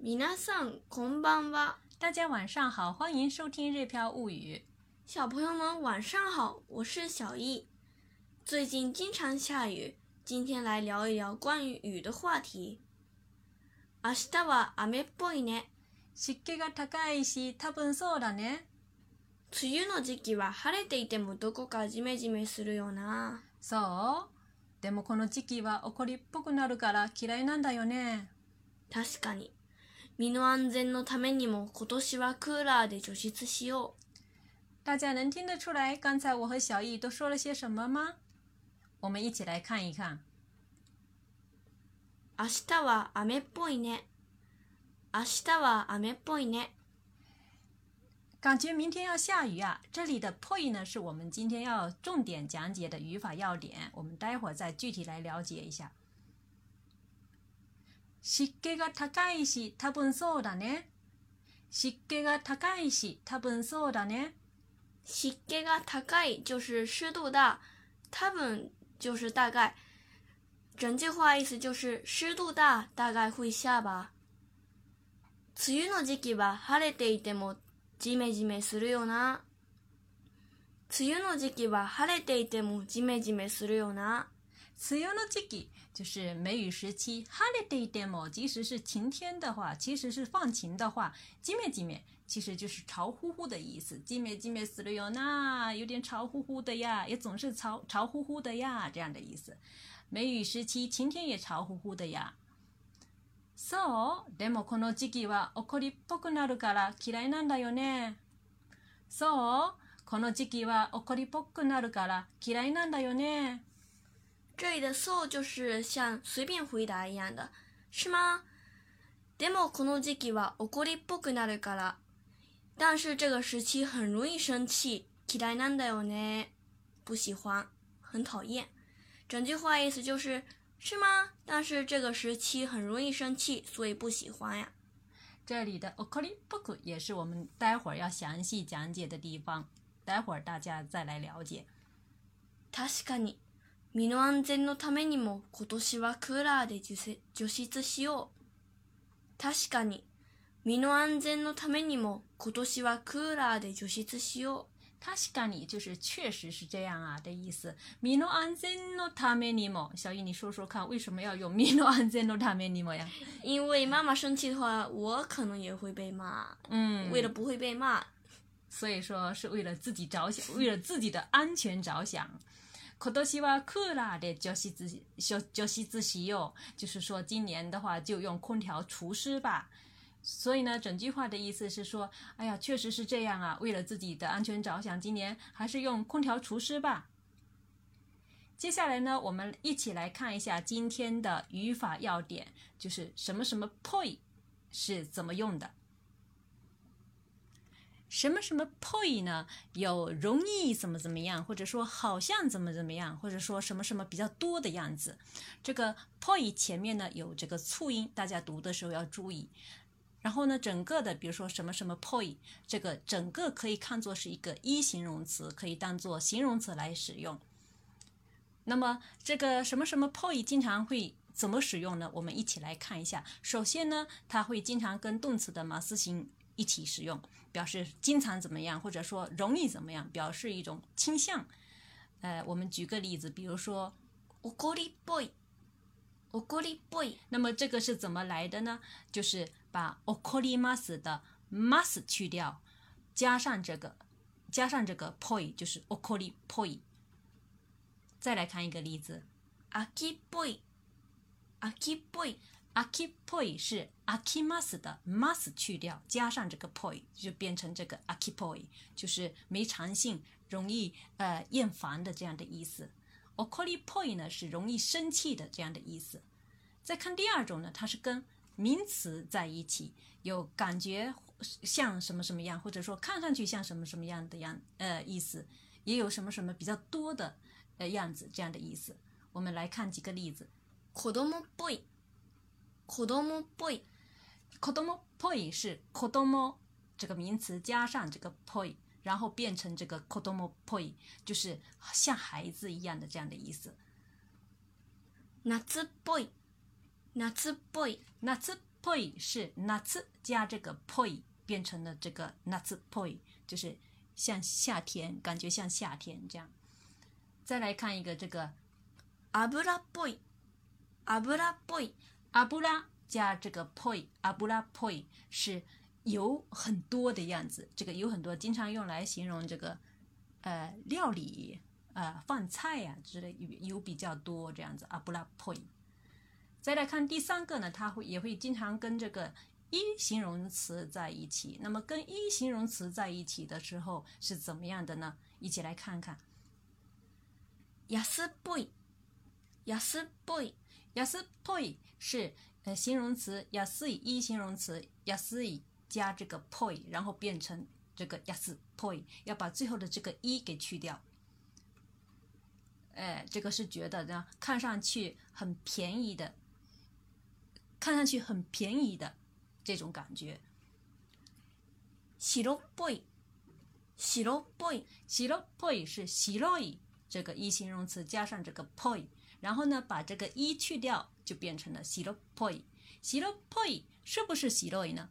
皆さんこんばんは。大家晚上好，欢迎收听《日飘物语》。小朋友们晚上好，我是小易。最近经常下雨，今天来聊一聊关于雨的话题。明日は雨っぽいね。湿気が高いし、多分そうだね。梅雨の時期は晴れていてもどこかジメジメするよな。そうでもこの時期は怒りっぽくなるから嫌いなんだよね。確かに。身の安全のためにも今年はクーラーで除湿しよう。大家能听得出来刚才我和小易都说了些什么吗？我们一起来看一看。明日は雨っぽいね。明日は雨っぽいね。感觉明天要下雨啊！这里的 “poi” 呢，是我们今天要重点讲解的语法要点，我们待会儿再具体来了解一下。湿気が高いし、多分そうだね。湿気が高いし、多分そうだね。湿気が高い就是湿度大，多分就是大概。整句话意思就是湿度大，大概会下吧。梅雨の時期は晴れていてもジメジメするよな。梅雨の時期は晴れていてもジメジメするよな。梅雨の時期就是梅雨时期，晴れていても，即使是晴天的话，其实是放晴的话，ジメジメ其实就是潮乎乎的意思。ジメジメするよな，有点潮乎乎的呀，也总是潮潮乎乎的呀，这样的意思。梅雨时期，晴天也潮乎乎的呀。そう、でもこの時期は怒りっぽくなるから嫌いなんだよね。そう、この時期は怒りっぽくなるから嫌いなんだよね。这里的 so 就是像随便回答一样的，是吗？でもこの時期は怒りっぽくなるから。但是这个时期很容易生气，嫌いなんだよね。不喜欢，很讨厌。整句话意思就是是吗？但是这个时期很容易生气，所以不喜欢呀。这里的 okori boku 也是我们待会儿要详细讲解的地方，待会儿大家再来了解。確かに、 身の安全のためにも今年はクーラーで除湿しよう。確かに、身の安全のためにも今年はクーラーで除湿しよう。確かに就是确实是这样啊的意思。身の安全のためにも，小易你说说看，为什么要用 身の安全のためにも呀？因为妈妈生气的话，我可能也会被骂。嗯，为了不会被骂，所以说是为了自己着想，为了自己的安全着想。今年はクーラーで除湿除除湿しよう，就是说今年的话就用空调除湿吧。所以呢，整句话的意思是说，哎呀，确实是这样啊。为了自己的安全着想，今年还是用空调除湿吧。接下来呢，我们一起来看一下今天的语法要点，就是什么什么 poi 是怎么用的。 什么什么 poi 呢？有容易怎么怎么样，或者说好像怎么怎么样，或者说什么什么比较多的样子。这个 poi 前面呢有这个促音，大家读的时候要注意。然后呢，整个的，比如说什么什么 poi，这个整个可以看作是一个一形容词，可以当做形容词来使用。那么这个什么什么 poi 经常会怎么使用呢？我们一起来看一下。首先呢，它会经常跟动词的马斯形一起使用，表示经常怎么样，或者说容易怎么样，表示一种倾向。呃，我们举个例子，比如说怒りっぽい。怒りっぽい。那么这个是怎么来的呢？就是把怒ります的 mas 去掉，加上这个，加上这个 poi，就是怒りっぽい。再来看一个例子，秋っぽ い。秋っぽい。秋っぽい是秋きます的 mas 去掉，加上这个 poi，就变成这个秋っぽい，就是没长性、容易呃厌烦的这样的意思。怒りっぽい呢是容易生气的这样的意思。再看第二种呢，它是跟名词在一起，有感觉像什么什么样，或者说看上去像什么什么样的样呃意思，也有什么什么比较多的呃样子这样的意思。我们来看几个例子。子供っぽい。 子供っぽい。子供っぽい是子供这个名词加上这个 poi。然后变成这个 kodomo poi，就是像孩子一样的这样的意思。夏っぽい，夏っぽい，夏っ poi 是夏加这个 poi 变成了这个夏 poi，就是像夏天，感觉像夏天这样。再来看一个这个油っぽい、油っぽい、 阿布拉加这个 poi，阿布拉 poi 是油很多的样子。这个油很多，经常用来形容这个呃料理、呃饭菜呀、之类油比较多这样子。阿布拉 poi。再来看第三个呢，它会也会经常跟这个一形容词在一起。那么跟一形容词在一起的时候是怎么样的呢？一起来看看。安っぽい、安っぽい、 安っぽい是呃形容词，安い一形容词，安い加这个 poi，然后变成这个安っぽい，要把最后的这个一给去掉。哎，这个是觉得呢，看上去很便宜的，看上去很便宜的这种感觉。白っぽい、白っぽい、白っぽい是白い这个一形容词加上这个 poi， 然后呢把这个一去掉，就变成了白っぽい。白っぽい是不是白い呢？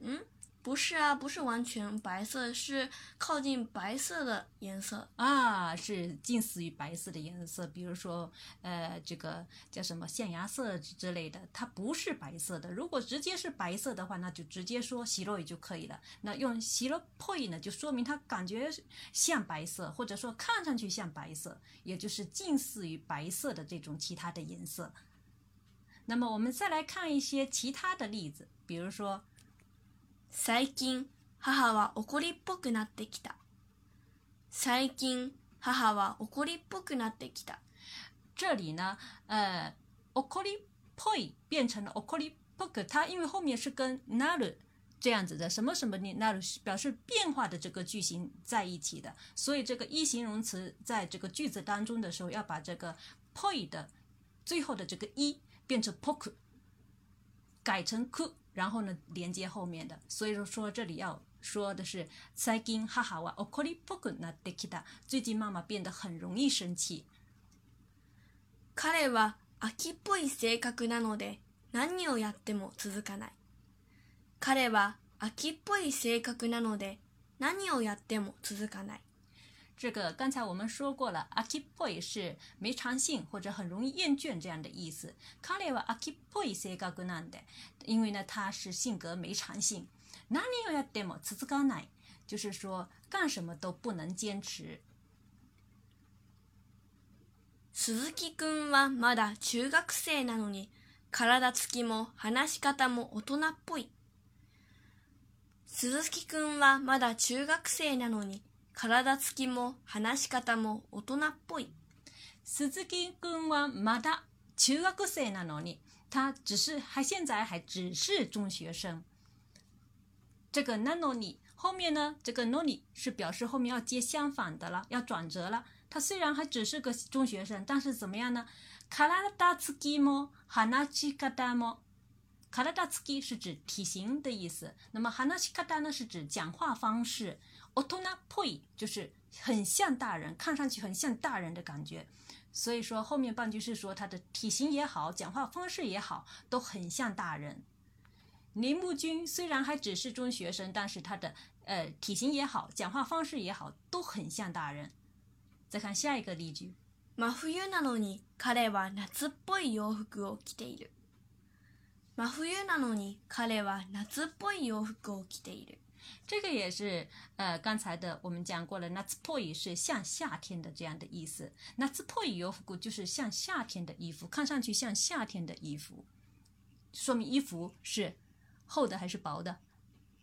嗯， 不是啊，不是完全白色，是靠近白色的颜色。啊，是近似于白色的颜色，比如说，呃，这个叫什么象牙色之类的，它不是白色的。如果直接是白色的话，那就直接说白い就可以了。那用白っぽい呢，就说明它感觉像白色，或者说看上去像白色，也就是近似于白色的这种其他的颜色。那么我们再来看一些其他的例子，比如说， 最近母は怒りっぽくなってきた。最近母は怒りっぽくなってきた。这里呢，呃怒りっぽい变成了怒りっぽく，它因为后面是跟なる这样子的什么什么的なる表示变化的这个句型在一起的，所以这个一形容词在这个句子当中的时候，要把这个ぽい的最后的这个一变成ぽく，改成く，然后呢连接后面的。所以说这里要说的是最近母は怒りっぽくなってきた。最近妈妈变得很容易生气。彼は秋っぽい性格なので何をやっても続かない。彼は秋っぽい性格なので何をやっても続かない。这个刚才我们说过了，akipoi 是没长性或者很容易厌倦这样的意思。彼は akipoi 性格なんで，因为呢他是性格没长性。何をやっても続かない，就是说干什么都不能坚持。鈴木くんはまだ中学生なのに体つきも話し方も大人っぽい。鈴木くんはまだ中学生なのに体つきも話し方も大人っぽい。鈴木くんはまだ中学生なのに，他只是还现在还只是中学生。这个なのに后面呢，这个のに是表示后面要接相反的了，要转折了。他虽然还只是个中学生，但是怎么样呢？体つきも話し方も。体つき是指体型的意思，那么話し方呢是指讲话方式。大人っぽい就是很像大人，看上去很像大人的感觉。所以说后面半句是说他的体型也好，讲话方式也好，都很像大人。铃木君虽然还只是中学生，但是他的呃体型也好，讲话方式也好，都很像大人。再看下一个例句。真冬なのに彼は夏っぽい洋服を着ている。真冬なのに彼は夏っぽい洋服を着ている。 这个也是呃刚才的我们讲过了，夏っぽい是像夏天的这样的意思。夏っぽい洋服就是像夏天的衣服，看上去像夏天的衣服，说明衣服是厚的还是薄的？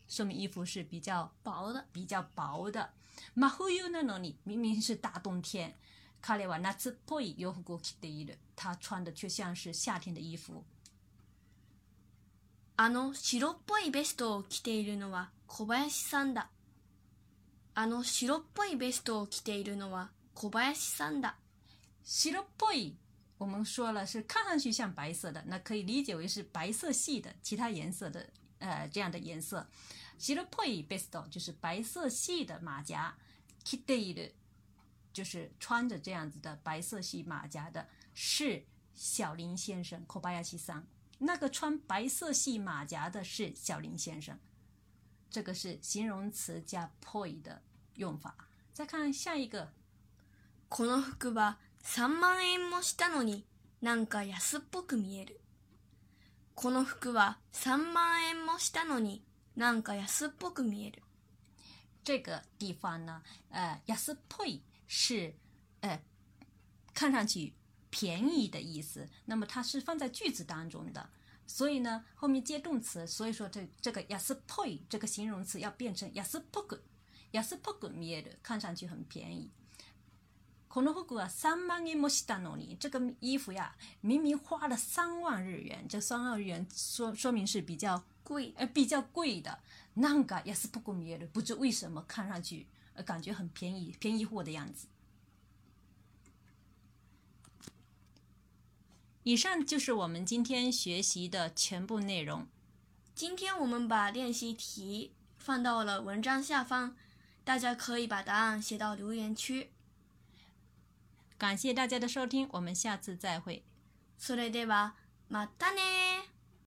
说明衣服是比较薄的，比较薄的。真冬なのに明明是大冬天，彼は夏っぽい洋服を着ている。他穿的却像是夏天的衣服。あの白っぽいベストを着ているのは 小林さんだ。あの白っぽいベストを着ているのは小林さんだ。白っぽい，我们说了是看上去像白色的，那可以理解为是白色系的其他颜色的呃这样的颜色。白っぽいベスト就是白色系的马甲，着ている就是穿着这样子的白色系马甲的是小林先生，小林さん。那个穿白色系马甲的是小林先生。这个是形容词加 poi 的用法。再看下一个，この服は3万円もしたのになんか安っぽく見える。この服は3万円もしたのになんか安っぽく見える。这个地方呢，呃，安っぽい是呃看上去便宜的意思。那么它是放在句子当中的，所以呢后面接动词，所以说这这个安っぽい这个形容词要变成安っぽく。安っぽく見える，看上去很便宜。この服は三万円もしたのに，这个衣服呀，明明花了三万日元，这三万日元说说明是比较贵。呃比较贵的。なんか安っぽく見える，不知为什么看上去呃感觉很便宜，便宜货的样子。 以上就是我们今天学习的全部内容。今天我们把练习题放到了文章下方，大家可以把答案写到留言区。感谢大家的收听，我们下次再会。それではまたね